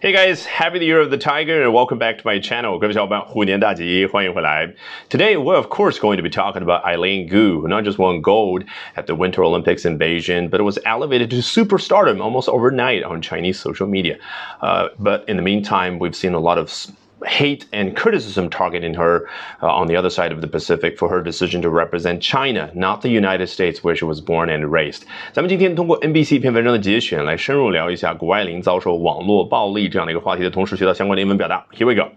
Hey guys, happy the year of the tiger and welcome back to my channel. 各位小伙伴，虎年大吉，欢迎回来。Today we're of course going to be talking about Eileen Gu, who not just won gold at the Winter Olympics in Beijing, but was elevated to superstardom almost overnight on Chinese social media. Uh, but in the meantime, we've seen a lot of hate and criticism targeting her uh, on the other side of the Pacific for her decision to represent China, not the United States where she was born and raised. 咱们今天通过 NBC 一篇文章的节选来深入聊一下谷爱凌遭受网络暴力这样的一个话题的同时，学到相关的英文表达。Here we go.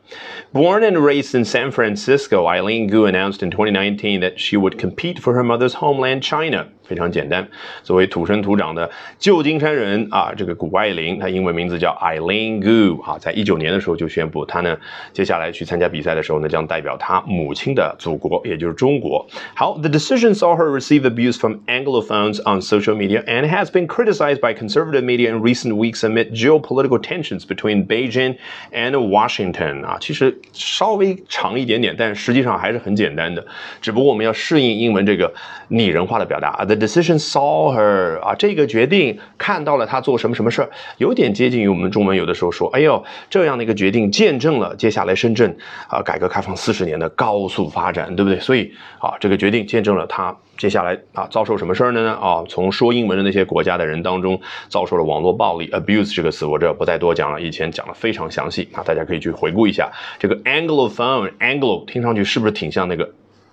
Born and raised in San Francisco, Eileen Gu announced in 2019 that she would compete for her mother's homeland, China. 非常简单，作为土生土长的旧金山人啊，这个谷爱凌，她英文名字叫 Eileen Gu 啊，在一九年的时候就宣布，她呢接下来去参加比赛的时候呢，将代表她母亲的祖国，也就是中国。好，The decision saw her receive abuse from Anglophones on social media and has been criticized by conservative media in recent weeks amid geopolitical tensions between Beijing and Washington 啊，其实稍微长一点点，但实际上还是很简单的，只不过我们要适应英文这个拟人化的表达啊。The decision saw her 啊，这个决定看到了她做什么什么事儿，有点接近于我们中文有的时候说，哎呦，这样的一个决定见证了接下来深圳啊改革开放四十年的高速发展，对不对？所以啊，这个决定见证了他接下来啊遭受什么事儿呢？啊，从说英文的那些国家的人当中遭受了网络暴力，abuse 这个词我这不再多讲了，以前讲的非常详细啊，大家可以去回顾一下。这个 Anglophone，Anglo 听上去是不是挺像那个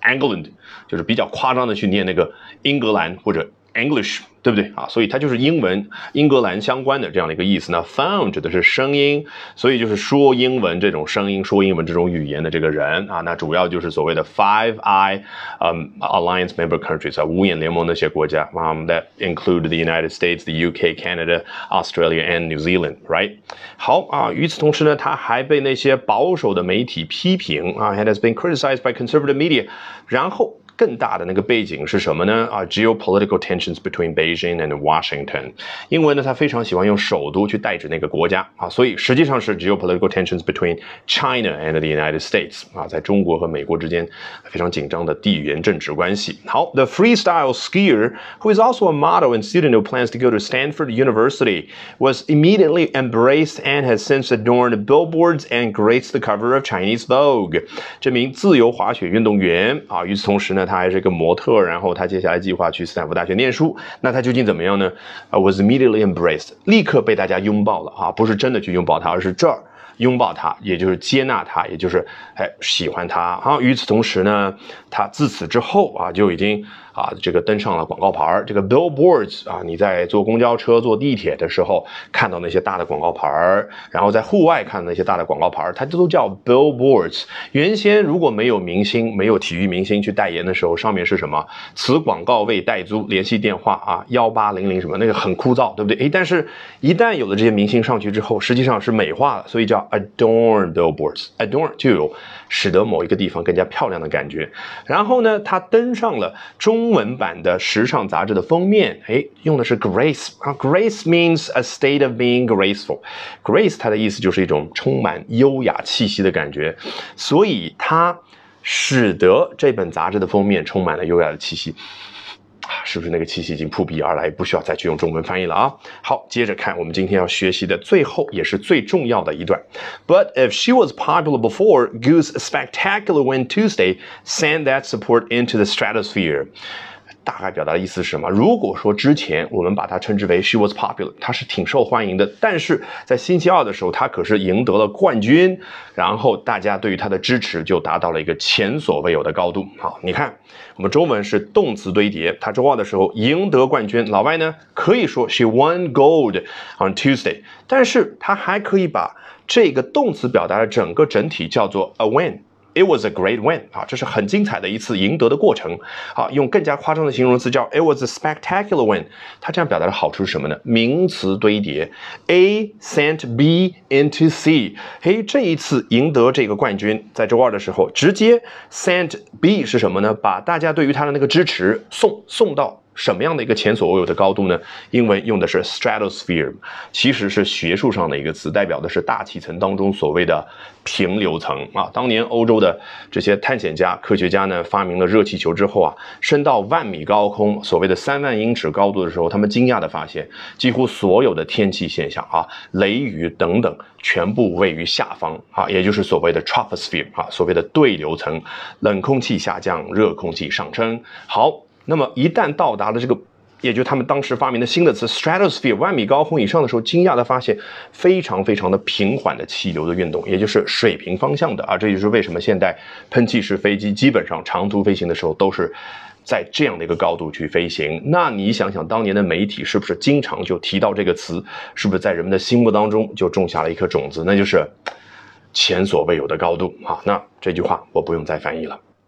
？England 就是比较夸张的去念那个英格兰或者 English。对不对啊？所以它就是英文英格兰相关的这样的一个意思。那 found 指的是声音，所以就是说英文这种声音、说英文这种语言的这个人啊。那主要就是所谓的 Five Eye 嗯 Alliance member countries 啊，五眼联盟那些国家啊，that include the United States, the UK, Canada, Australia and New Zealand, right？好啊，与此同时呢，他还被那些保守的媒体批评啊，and has been criticized by conservative media。然后 更大的那个背景是什么呢？啊，geopolitical tensions between Beijing and Washington。英文呢，它非常喜欢用首都去代指那个国家啊，所以实际上是 geopolitical tensions between China and the United States。啊，在中国和美国之间非常紧张的地缘政治关系。好，the freestyle skier who is also a model and student who plans to go to Stanford University was immediately embraced and has since adorned billboards and graced the cover of Chinese Vogue。这名自由滑雪运动员啊，与此同时呢。 他还是一个模特，然后他接下来计划去斯坦福大学念书。那他究竟怎么样呢？啊，was immediately embraced，立刻被大家拥抱了啊，不是真的去拥抱他，而是这儿拥抱他，也就是接纳他，也就是哎喜欢他。好，与此同时呢，他自此之后啊就已经。啊，这个登上了广告牌儿，这个 billboards 啊，你在坐公交车、坐地铁的时候看到那些大的广告牌儿，然后在户外看那些大的广告牌儿，它都叫 billboards。原先如果没有明星、没有体育明星去代言的时候，上面是什么？此广告为代租，联系电话啊，幺八零零什么，那个很枯燥，对不对？诶，但是一旦有了这些明星上去之后，实际上是美化了，所以叫 adorn billboards。adorn 就有使得某一个地方更加漂亮的感觉。然后呢，他登上了中。中文版的时尚杂志的封面，哎，用的是 grace 啊，grace means a state of being graceful。grace 它的意思就是一种充满优雅气息的感觉，所以它使得这本杂志的封面充满了优雅的气息。是不是那个气息已经扑鼻而来，不需要再去用中文翻译了啊？好，接着看我们今天要学习的最后也是最重要的一段。But if she was popular before, Goose spectacular win Tuesday sent that support into the stratosphere. 大概表达的意思是什么？如果说之前我们把它称之为 she was popular，她是挺受欢迎的，但是在星期二的时候，她可是赢得了冠军，然后大家对于她的支持就达到了一个前所未有的高度。好，你看我们中文是动词堆叠，她周二的时候赢得冠军，老外呢可以说 she won gold on Tuesday，但是它还可以把这个动词表达的整个整体叫做 a win。It was a great win 啊，这是很精彩的一次赢得的过程。好，用更加夸张的形容词叫 It was a spectacular win。它这样表达的好处是什么呢？名词堆叠，A sent B into C。嘿，这一次赢得这个冠军，在周二的时候直接 sent B 是什么呢？把大家对于他的那个支持送送到。什么样的一个前所未有的高度呢？英文用的是 stratosphere，其实是学术上的一个词，代表的是大气层当中所谓的平流层啊。当年欧洲的这些探险家、科学家呢，发明了热气球之后啊，升到万米高空，所谓的三万英尺高度的时候，他们惊讶的发现，几乎所有的天气现象啊，雷雨等等，全部位于下方啊，也就是所谓的 troposphere 啊，所谓的对流层，冷空气下降，热空气上升。好。那么一旦到达了这个，也就他们当时发明的新的词 stratosphere 万米高空以上的时候，惊讶的发现非常非常的平缓的气流的运动，也就是水平方向的啊，这就是为什么现代喷气式飞机基本上长途飞行的时候都是在这样的一个高度去飞行。那你想想，当年的媒体是不是经常就提到这个词？是不是在人们的心目当中就种下了一颗种子？那就是前所未有的高度啊！那这句话我不用再翻译了。